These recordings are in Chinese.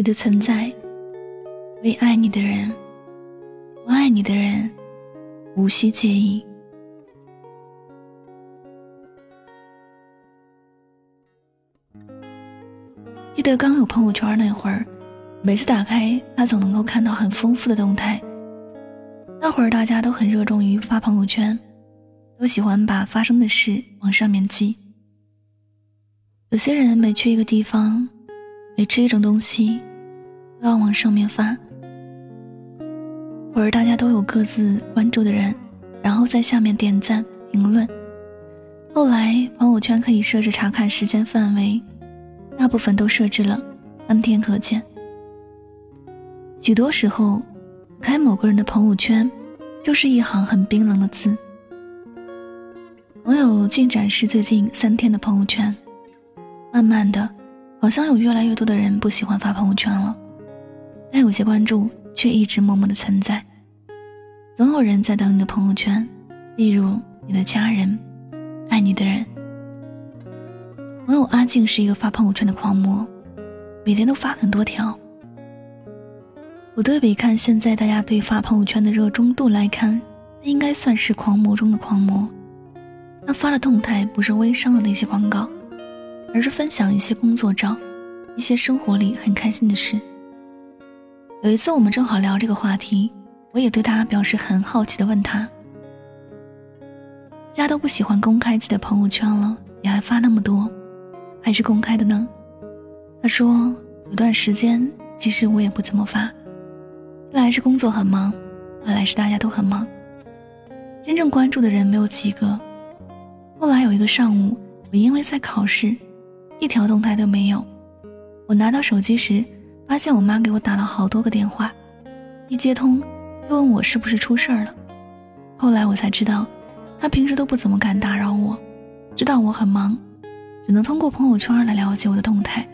你的存在，为爱你的人，不爱你的人，无需介意。记得刚有朋友圈那会儿，每次打开，他总能够看到很丰富的动态。那会儿大家都很热衷于发朋友圈，都喜欢把发生的事往上面记。有些人每去一个地方，每吃一种东西，都要往上面发。或者大家都有各自关注的人，然后在下面点赞评论。后来朋友圈可以设置查看时间范围，大部分都设置了三天可见。许多时候。开某个人的朋友圈，就是一行很冰冷的字。网友竟展示最近三天的朋友圈，慢慢的，好像有越来越多的人不喜欢发朋友圈了，但有些关注却一直默默的存在。总有人在等你的朋友圈，例如你的家人，爱你的人。网友阿静是一个发朋友圈的狂魔，每天都发很多条。我对比看现在大家对发朋友圈的热衷度来看，应该算是狂魔中的狂魔。他发的动态不是微商的那些广告，而是分享一些工作照，一些生活里很开心的事。有一次我们正好聊这个话题，我也对他表示很好奇的问他：“家都不喜欢公开自己的朋友圈了，你还发那么多，还是公开的呢？”他说：“有段时间其实我也不怎么发。”一来是工作很忙，二来是大家都很忙，真正关注的人没有几个。后来有一个上午，我因为在考试，一条动态都没有。我拿到手机时，发现我妈给我打了好多个电话，一接通就问我是不是出事儿了。后来我才知道，她平时都不怎么敢打扰我，知道我很忙，只能通过朋友圈来了解我的动态，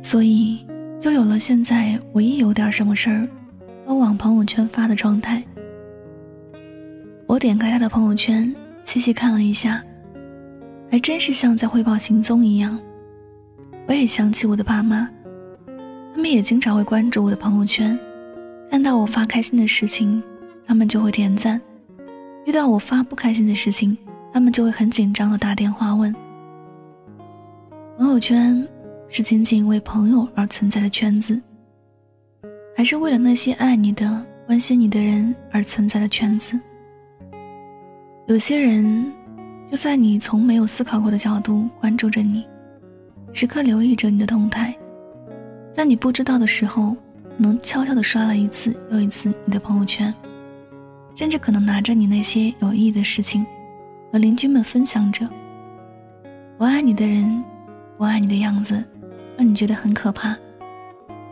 所以就有了现在我一有点什么事儿。都往朋友圈发的状态。我点开他的朋友圈，细细看了一下，还真是像在汇报行踪一样。我也想起我的爸妈，他们也经常会关注我的朋友圈，看到我发开心的事情，他们就会点赞；遇到我发不开心的事情，他们就会很紧张的打电话问。朋友圈是仅仅为朋友而存在的圈子。还是为了那些爱你的、关心你的人而存在的圈子。有些人就在你从没有思考过的角度关注着你，时刻留意着你的动态，在你不知道的时候，能悄悄地刷了一次又一次你的朋友圈，甚至可能拿着你那些有意义的事情和邻居们分享着。我爱你的人，我爱你的样子，让你觉得很可怕；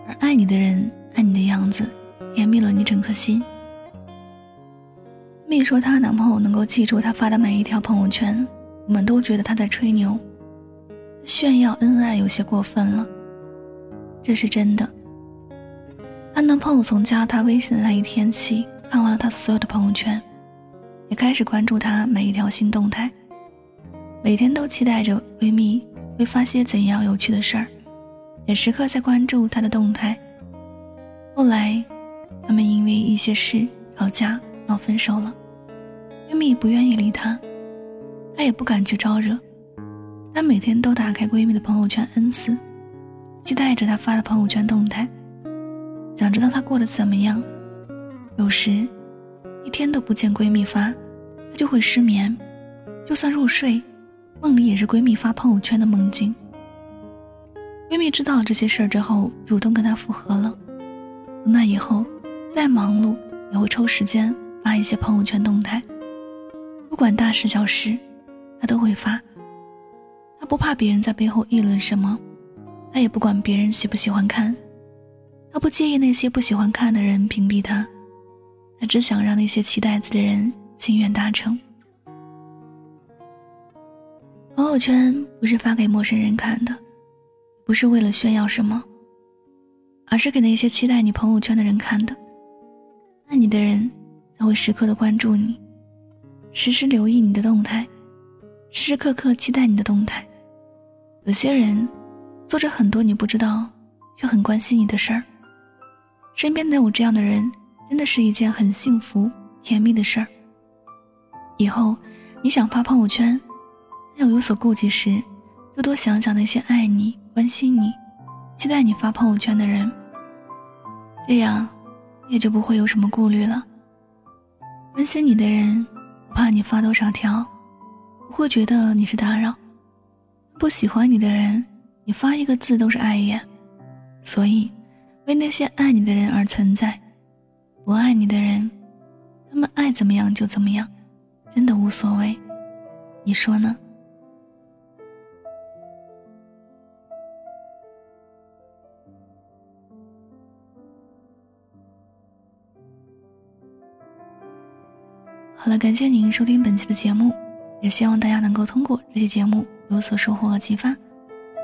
而爱你的人。爱你的样子，甜蜜了你整颗心。蜜说她男朋友能够记住她发的每一条朋友圈，我们都觉得她在吹牛，炫耀恩爱有些过分了。这是真的。她男朋友从加了她微信的那一天起，看完了她所有的朋友圈，也开始关注她每一条新动态，每天都期待着闺蜜会发些怎样有趣的事儿，也时刻在关注她的动态。后来，他们因为一些事吵架闹分手了。闺蜜不愿意理他，他也不敢去招惹。他每天都打开闺蜜的朋友圈 n 次，期待着她发的朋友圈动态，想知道她过得怎么样。有时，一天都不见闺蜜发，她就会失眠。就算入睡，梦里也是闺蜜发朋友圈的梦境。闺蜜知道了这些事儿之后，主动跟她复合了。从那以后，再忙碌也会抽时间发一些朋友圈动态，不管大事小事，他都会发。他不怕别人在背后议论什么，他也不管别人喜不喜欢看，他不介意那些不喜欢看的人屏蔽他，他只想让那些期待自己的人心愿达成。朋友圈不是发给陌生人看的，不是为了炫耀什么。而是给那些期待你朋友圈的人看的，爱你的人才会时刻的关注你，时时留意你的动态，时时刻刻期待你的动态。有些人做着很多你不知道却很关心你的事儿。身边能有这样的人，真的是一件很幸福、甜蜜的事儿。以后你想发朋友圈，要有所顾忌时，多多想想那些爱你、关心你、期待你发朋友圈的人，这样也就不会有什么顾虑了。关心你的人，不怕你发多少条，不会觉得你是打扰；不喜欢你的人，你发一个字都是碍眼。所以，为那些爱你的人而存在，不爱你的人，他们爱怎么样就怎么样，真的无所谓。你说呢？好了，感谢您收听本期的节目，也希望大家能够通过这期节目有所收获和启发。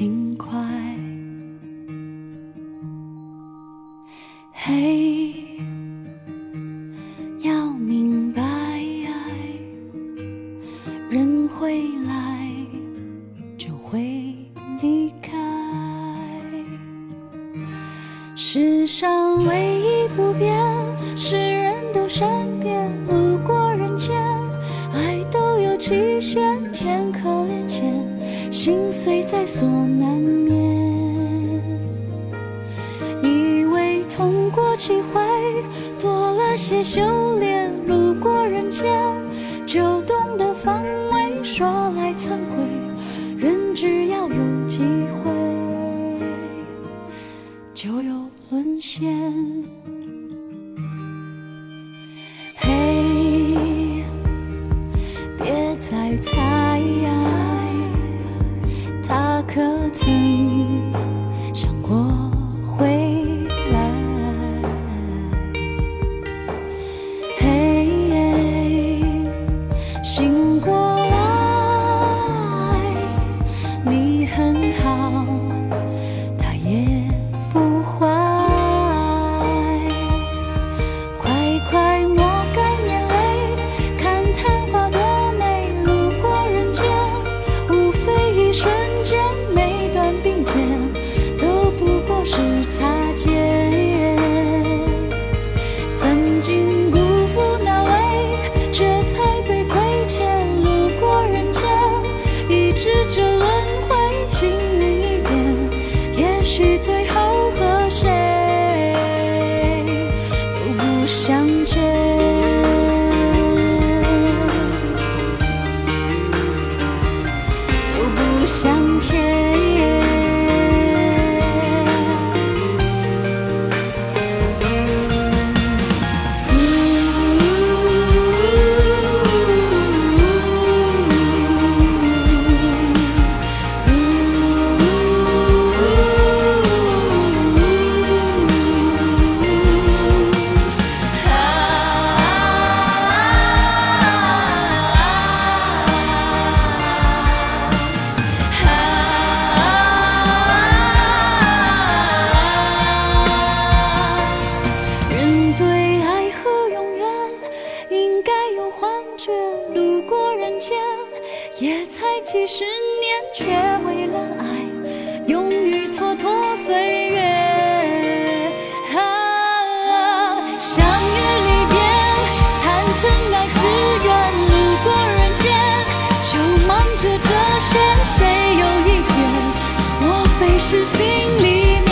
轻快。嘿，要明白，人会来就会离开。世上唯一不变是人都善变，路过人间，爱都有极限，天可，心碎在所难免。以为痛过几回，多了些修炼，路过人间，就懂得防卫。说来惭愧，人只要有机会，就有。沦陷，可曾想过回也才几十年，却为了爱，勇于蹉跎岁月。啊，相遇离别，谈真爱只愿路过人间，就忙着这些，谁有遇见？莫非是心里面？